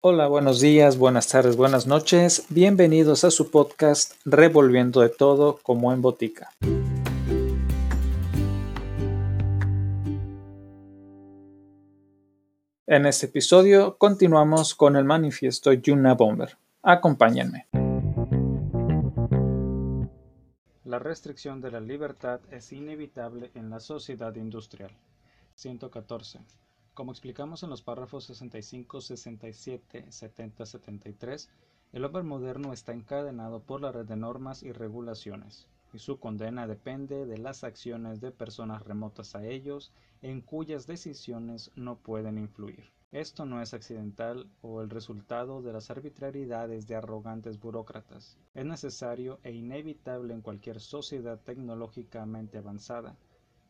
Hola, buenos días, buenas tardes, buenas noches. Bienvenidos a su podcast Revolviendo de todo como en botica. En este episodio continuamos con el manifiesto Yuna Bomber. Acompáñenme. La restricción de la libertad es inevitable en la sociedad industrial. 114. Como explicamos en los párrafos 65, 67, 70, 73, el hombre moderno está encadenado por la red de normas y regulaciones, y su condena depende de las acciones de personas remotas a ellos en cuyas decisiones no pueden influir. Esto no es accidental o el resultado de las arbitrariedades de arrogantes burócratas. Es necesario e inevitable en cualquier sociedad tecnológicamente avanzada.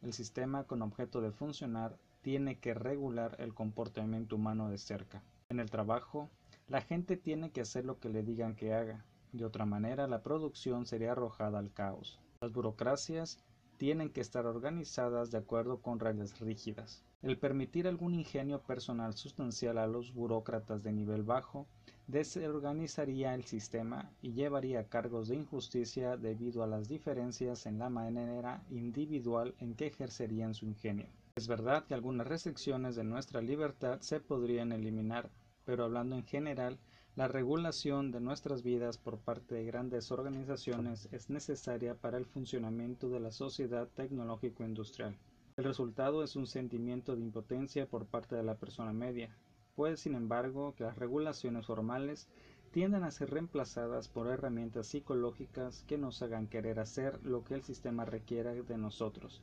El sistema con objeto de funcionar tiene que regular el comportamiento humano de cerca. En el trabajo, la gente tiene que hacer lo que le digan que haga. De otra manera, la producción sería arrojada al caos. Las burocracias tienen que estar organizadas de acuerdo con reglas rígidas. El permitir algún ingenio personal sustancial a los burócratas de nivel bajo desorganizaría el sistema y llevaría a cargos de injusticia debido a las diferencias en la manera individual en que ejercerían su ingenio. Es verdad que algunas restricciones de nuestra libertad se podrían eliminar, pero hablando en general, la regulación de nuestras vidas por parte de grandes organizaciones es necesaria para el funcionamiento de la sociedad tecnológico-industrial. El resultado es un sentimiento de impotencia por parte de la persona media, pues sin embargo que las regulaciones formales tienden a ser reemplazadas por herramientas psicológicas que nos hagan querer hacer lo que el sistema requiere de nosotros,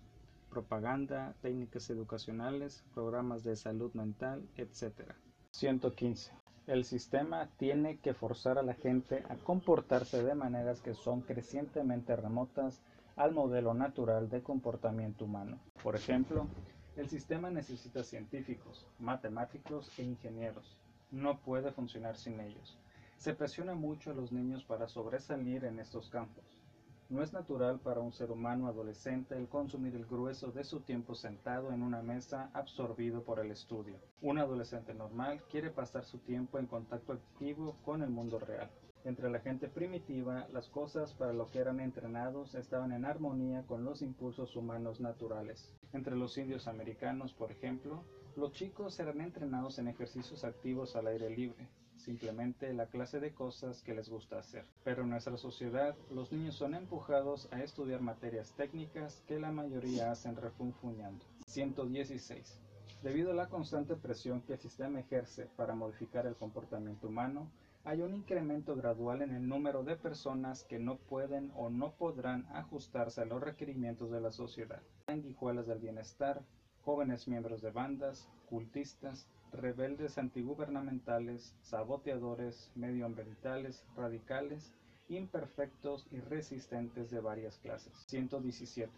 propaganda, técnicas educacionales, programas de salud mental, etc. 115. El sistema tiene que forzar a la gente a comportarse de maneras que son crecientemente remotas al modelo natural de comportamiento humano. Por ejemplo, el sistema necesita científicos, matemáticos e ingenieros. No puede funcionar sin ellos. Se presiona mucho a los niños para sobresalir en estos campos. No es natural para un ser humano adolescente el consumir el grueso de su tiempo sentado en una mesa absorbido por el estudio. Un adolescente normal quiere pasar su tiempo en contacto activo con el mundo real. Entre la gente primitiva, las cosas para lo que eran entrenados estaban en armonía con los impulsos humanos naturales. Entre los indios americanos, por ejemplo, los chicos eran entrenados en ejercicios activos al aire libre, simplemente la clase de cosas que les gusta hacer. Pero en nuestra sociedad, los niños son empujados a estudiar materias técnicas que la mayoría hacen refunfuñando. 116. Debido a la constante presión que el sistema ejerce para modificar el comportamiento humano, hay un incremento gradual en el número de personas que no pueden o no podrán ajustarse a los requerimientos de la sociedad. Sanguijuelas del bienestar, jóvenes miembros de bandas, cultistas, rebeldes antigubernamentales, saboteadores, medioambientales, radicales, imperfectos y resistentes de varias clases. 117.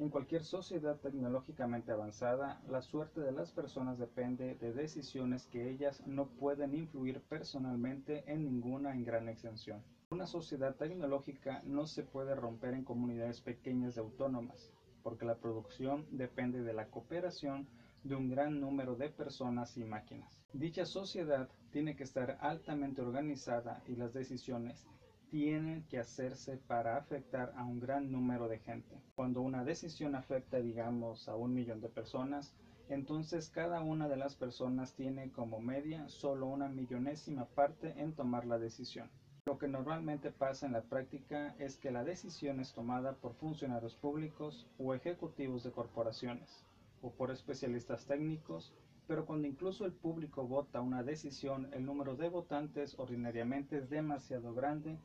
En cualquier sociedad tecnológicamente avanzada, la suerte de las personas depende de decisiones que ellas no pueden influir personalmente en ninguna en gran extensión. Una sociedad tecnológica no se puede romper en comunidades pequeñas y autónomas, porque la producción depende de la cooperación de un gran número de personas y máquinas. Dicha sociedad tiene que estar altamente organizada y las decisiones tienen que hacerse para afectar a un gran número de gente. Cuando una decisión afecta, digamos, a un millón de personas, entonces cada una de las personas tiene como media solo una millonésima parte en tomar la decisión. Lo que normalmente pasa en la práctica es que la decisión es tomada por funcionarios públicos o ejecutivos de corporaciones o por especialistas técnicos, pero cuando incluso el público vota una decisión, el número de votantes ordinariamente es demasiado grande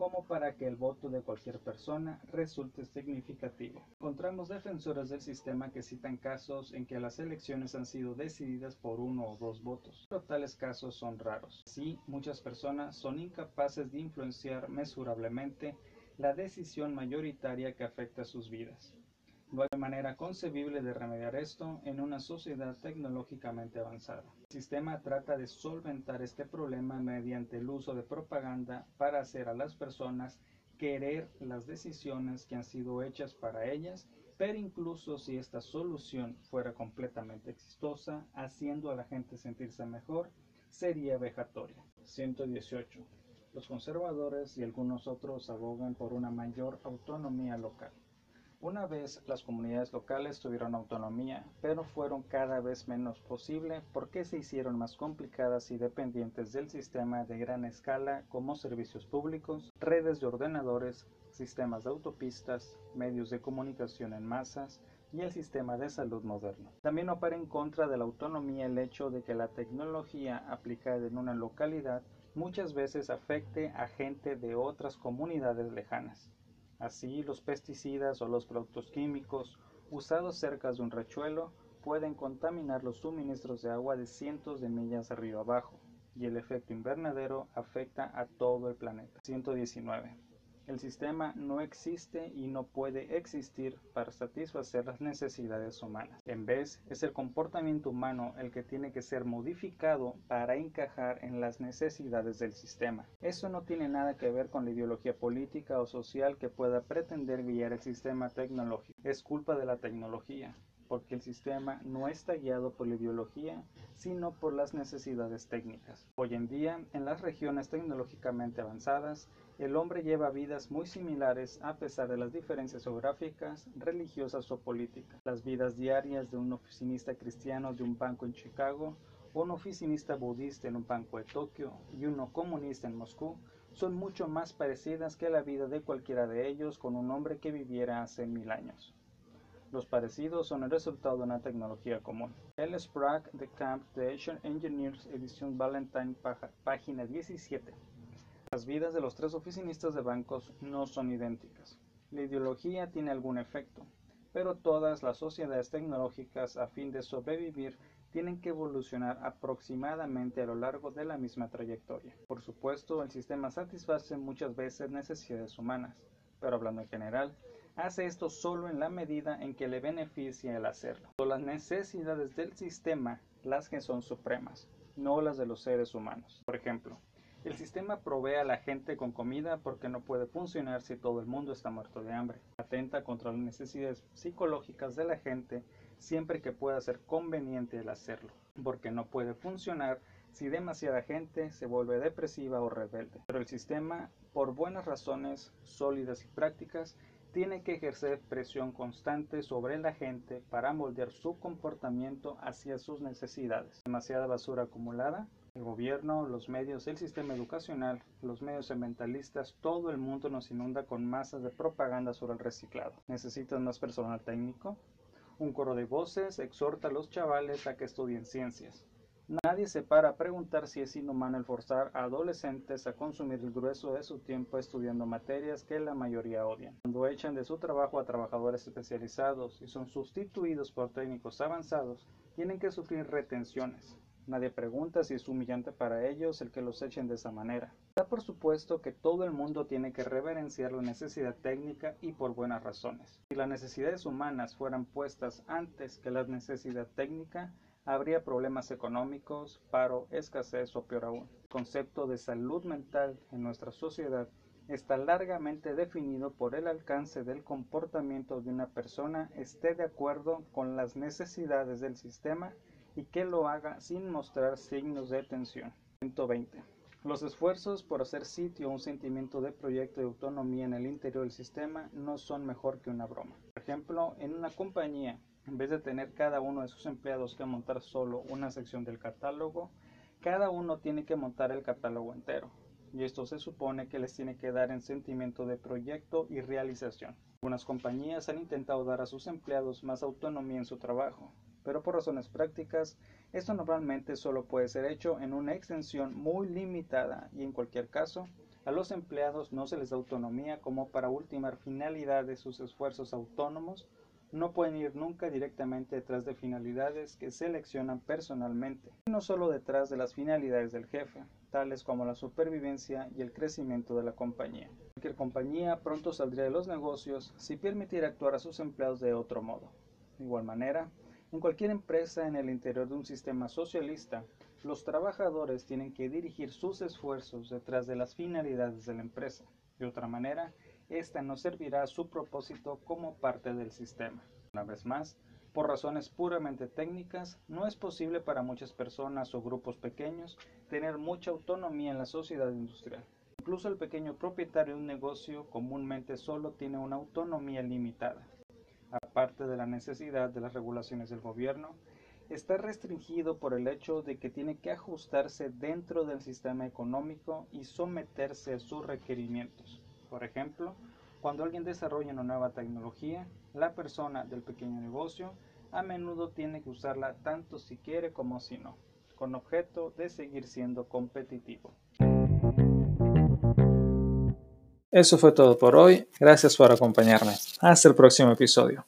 como para que el voto de cualquier persona resulte significativo. Encontramos defensores del sistema que citan casos en que las elecciones han sido decididas por uno o dos votos, pero tales casos son raros. Sí, muchas personas son incapaces de influenciar mesurablemente la decisión mayoritaria que afecta sus vidas. No hay manera concebible de remediar esto en una sociedad tecnológicamente avanzada. El sistema trata de solventar este problema mediante el uso de propaganda para hacer a las personas querer las decisiones que han sido hechas para ellas, pero incluso si esta solución fuera completamente exitosa, haciendo a la gente sentirse mejor, sería vejatoria. 118. Los conservadores y algunos otros abogan por una mayor autonomía local. Una vez las comunidades locales tuvieron autonomía, pero fueron cada vez menos posible porque se hicieron más complicadas y dependientes del sistema de gran escala como servicios públicos, redes de ordenadores, sistemas de autopistas, medios de comunicación en masas y el sistema de salud moderno. También opera en contra de la autonomía el hecho de que la tecnología aplicada en una localidad muchas veces afecte a gente de otras comunidades lejanas. Así, los pesticidas o los productos químicos usados cerca de un rechuelo pueden contaminar los suministros de agua de cientos de millas río abajo, y el efecto invernadero afecta a todo el planeta. 119. El sistema no existe y no puede existir para satisfacer las necesidades humanas. En vez, es el comportamiento humano el que tiene que ser modificado para encajar en las necesidades del sistema. Eso no tiene nada que ver con la ideología política o social que pueda pretender guiar el sistema tecnológico. Es culpa de la tecnología porque el sistema no está guiado por la ideología, sino por las necesidades técnicas. Hoy en día, en las regiones tecnológicamente avanzadas, el hombre lleva vidas muy similares a pesar de las diferencias geográficas, religiosas o políticas. Las vidas diarias de un oficinista cristiano de un banco en Chicago, un oficinista budista en un banco de Tokio y uno comunista en Moscú son mucho más parecidas que la vida de cualquiera de ellos con un hombre que viviera hace mil años. Los parecidos son el resultado de una tecnología común. El Sprague de Camp de Asian Engineers, edición Valentine, página 17. Las vidas de los tres oficinistas de bancos no son idénticas. La ideología tiene algún efecto, pero todas las sociedades tecnológicas a fin de sobrevivir tienen que evolucionar aproximadamente a lo largo de la misma trayectoria. Por supuesto, el sistema satisface muchas veces necesidades humanas, pero hablando en general, hace esto solo en la medida en que le beneficia el hacerlo. Son las necesidades del sistema las que son supremas, no las de los seres humanos. Por ejemplo, el sistema provee a la gente con comida porque no puede funcionar si todo el mundo está muerto de hambre. Atenta contra las necesidades psicológicas de la gente siempre que pueda ser conveniente el hacerlo, porque no puede funcionar si demasiada gente se vuelve depresiva o rebelde. Pero el sistema, por buenas razones sólidas y prácticas, tiene que ejercer presión constante sobre la gente para moldear su comportamiento hacia sus necesidades. Demasiada basura acumulada el gobierno, los medios, el sistema educacional, los medios ambientalistas, todo el mundo nos inunda con masas de propaganda sobre el reciclado. ¿Necesitan más personal técnico? Un coro de voces exhorta a los chavales a que estudien ciencias. Nadie se para a preguntar si es inhumano el forzar a adolescentes a consumir el grueso de su tiempo estudiando materias que la mayoría odian. Cuando echan de su trabajo a trabajadores especializados y son sustituidos por técnicos avanzados, tienen que sufrir retenciones, Nadie pregunta si es humillante para ellos el que los echen de esa manera. Da por supuesto que todo el mundo tiene que reverenciar la necesidad técnica y por buenas razones. Si las necesidades humanas fueran puestas antes que la necesidad técnica, habría problemas económicos, paro, escasez o peor aún. El concepto de salud mental en nuestra sociedad está largamente definido por el alcance del comportamiento de una persona esté de acuerdo con las necesidades del sistema y que lo haga sin mostrar signos de tensión. 120. Los esfuerzos por hacer sitio a un sentimiento de proyecto de autonomía en el interior del sistema no son mejor que una broma. Por ejemplo, en una compañía, en vez de tener cada uno de sus empleados que montar solo una sección del catálogo, cada uno tiene que montar el catálogo entero. Y esto se supone que les tiene que dar en sentimiento de proyecto y realización. Algunas compañías han intentado dar a sus empleados más autonomía en su trabajo, pero por razones prácticas, esto normalmente solo puede ser hecho en una extensión muy limitada y en cualquier caso, a los empleados no se les da autonomía como para ultimar finalidades de sus esfuerzos autónomos, no pueden ir nunca directamente detrás de finalidades que seleccionan personalmente, no solo detrás de las finalidades del jefe, tales como la supervivencia y el crecimiento de la compañía. Cualquier compañía pronto saldría de los negocios si permitiera actuar a sus empleados de otro modo. De igual manera, en cualquier empresa en el interior de un sistema socialista, los trabajadores tienen que dirigir sus esfuerzos detrás de las finalidades de la empresa. De otra manera, ésta no servirá a su propósito como parte del sistema. Una vez más, Por razones puramente técnicas, no es posible para muchas personas o grupos pequeños tener mucha autonomía en la sociedad industrial. Incluso el pequeño propietario de un negocio comúnmente solo tiene una autonomía limitada. Aparte de la necesidad de las regulaciones del gobierno, está restringido por el hecho de que tiene que ajustarse dentro del sistema económico y someterse a sus requerimientos. Por ejemplo, cuando alguien desarrolla una nueva tecnología, la persona del pequeño negocio a menudo tiene que usarla tanto si quiere como si no, con objeto de seguir siendo competitivo. Eso fue todo por hoy. Gracias por acompañarme. Hasta el próximo episodio.